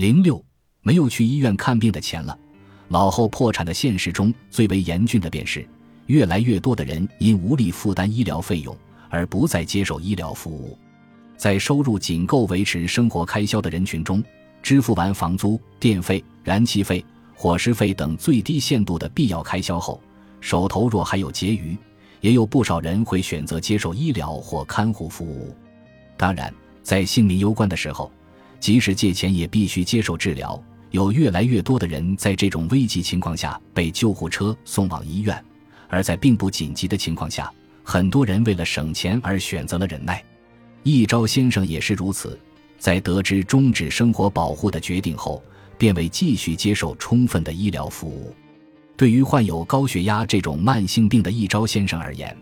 零六没有去医院看病的钱了。老后破产的现实中最为严峻的便是，越来越多的人因无力负担医疗费用而不再接受医疗服务。在收入仅够维持生活开销的人群中，支付完房租、电费、燃气费、伙食费等最低限度的必要开销后，手头若还有结余，也有不少人会选择接受医疗或看护服务。当然，在性命攸关的时候，即使借钱也必须接受治疗。有越来越多的人在这种危急情况下被救护车送往医院，而在并不紧急的情况下，很多人为了省钱而选择了忍耐。一朝先生也是如此，在得知终止生活保护的决定后，便为继续接受充分的医疗服务。对于患有高血压这种慢性病的一朝先生而言，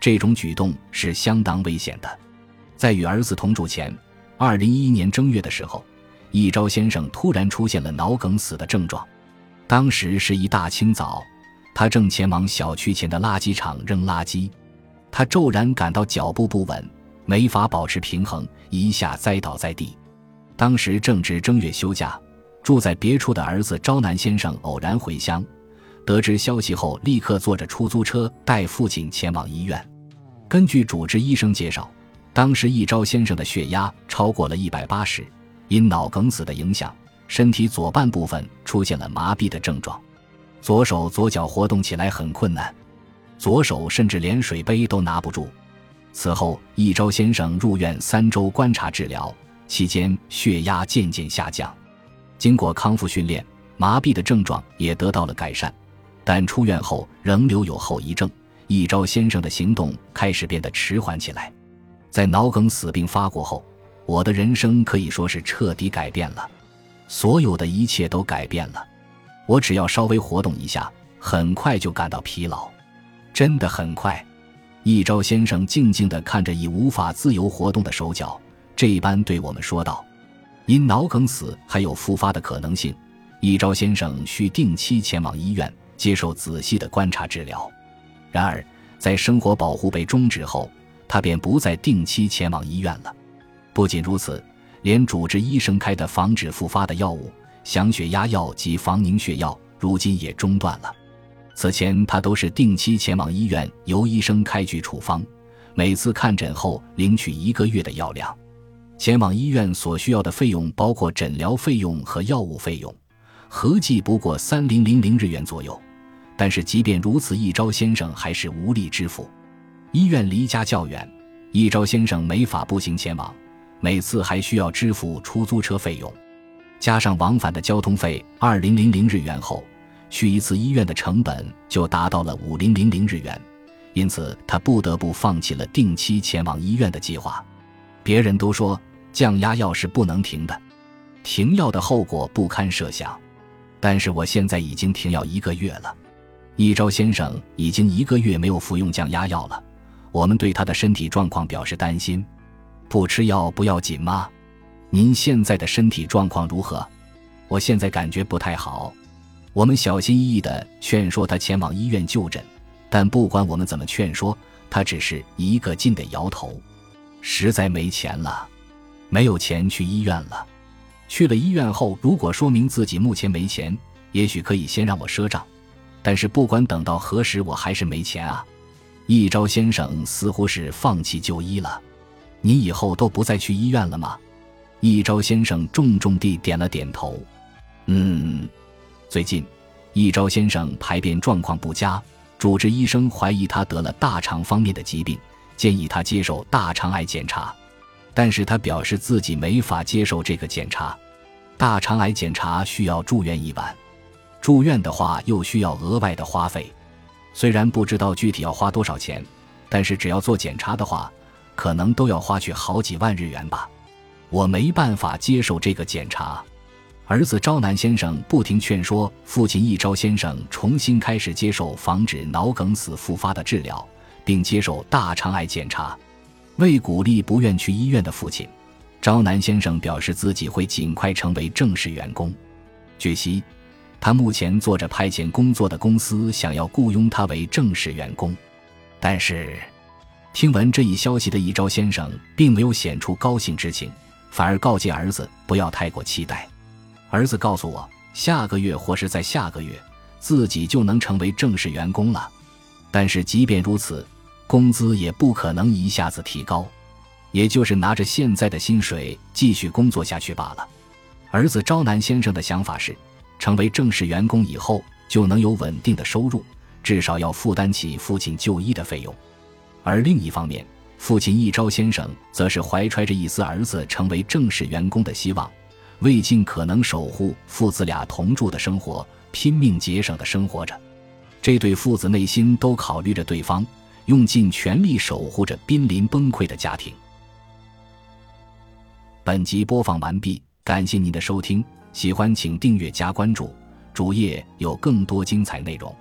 这种举动是相当危险的。在与儿子同住前，二零一一年正月的时候，一朝先生突然出现了脑梗死的症状。当时是一大清早，他正前往小区前的垃圾场扔垃圾，他骤然感到脚步不稳，没法保持平衡，一下栽倒在地。当时正值正月休假，住在别处的儿子招南先生偶然回乡。得知消息后，立刻坐着出租车带父亲前往医院。根据主治医生介绍，当时一朝先生的血压超过了一百八十，因脑梗死的影响，身体左半部分出现了麻痹的症状，左手左脚活动起来很困难，左手甚至连水杯都拿不住。此后，一朝先生入院三周观察治疗，期间血压渐渐下降，经过康复训练，麻痹的症状也得到了改善。但出院后仍留有后遗症，一朝先生的行动开始变得迟缓起来。在脑梗死病发过后，我的人生可以说是彻底改变了，所有的一切都改变了。我只要稍微活动一下，很快就感到疲劳，真的很快。一朝先生静静地看着已无法自由活动的手脚，这般对我们说道：“因脑梗死还有复发的可能性，一朝先生需定期前往医院。”接受仔细的观察治疗，然而在生活保护被终止后，他便不再定期前往医院了。不仅如此，连主治医生开的防止复发的药物——降血压药及防凝血药，如今也中断了。此前他都是定期前往医院，由医生开具处方，每次看诊后领取一个月的药量。前往医院所需要的费用包括诊疗费用和药物费用，合计不过三零零零日元左右。但是，即便如此，一朝先生还是无力支付。医院离家较远，一朝先生没法步行前往，每次还需要支付出租车费用，加上往返的交通费二零零零日元后，去一次医院的成本就达到了五零零零日元，因此他不得不放弃了定期前往医院的计划。别人都说降压药是不能停的，停药的后果不堪设想，但是我现在已经停药一个月了。一朝先生已经一个月没有服用降压药了，我们对他的身体状况表示担心。不吃药不要紧吗？您现在的身体状况如何？我现在感觉不太好。我们小心翼翼地劝说他前往医院就诊，但不管我们怎么劝说，他只是一个劲地摇头。实在没钱了，没有钱去医院了。去了医院后，如果说明自己目前没钱，也许可以先让我赊账。但是不管等到何时，我还是没钱啊！一朝先生似乎是放弃就医了。你以后都不再去医院了吗？一朝先生重重地点了点头。嗯，最近一朝先生排便状况不佳，主治医生怀疑他得了大肠方面的疾病，建议他接受大肠癌检查。但是他表示自己没法接受这个检查，大肠癌检查需要住院一晚。住院的话又需要额外的花费，虽然不知道具体要花多少钱，但是只要做检查的话，可能都要花去好几万日元吧。我没办法接受这个检查。儿子朝南先生不停劝说父亲一朝先生重新开始接受防止脑梗死复发的治疗，并接受大肠癌检查。为鼓励不愿去医院的父亲，朝南先生表示自己会尽快成为正式员工。据悉。他目前做着派遣工作的公司想要雇佣他为正式员工，但是听闻这一消息的一昭先生并没有显出高兴之情，反而告诫儿子不要太过期待。儿子告诉我，下个月或是在下个月，自己就能成为正式员工了。但是即便如此，工资也不可能一下子提高，也就是拿着现在的薪水继续工作下去罢了。儿子招南先生的想法是，成为正式员工以后就能有稳定的收入，至少要负担起父亲就医的费用。而另一方面，父亲一朝先生则是怀揣着一丝儿子成为正式员工的希望，为尽可能守护父子俩同住的生活，拼命节省的生活着。这对父子内心都考虑着对方，用尽全力守护着濒临崩溃的家庭。本集播放完毕，感谢您的收听，喜欢请订阅加关注，主页有更多精彩内容。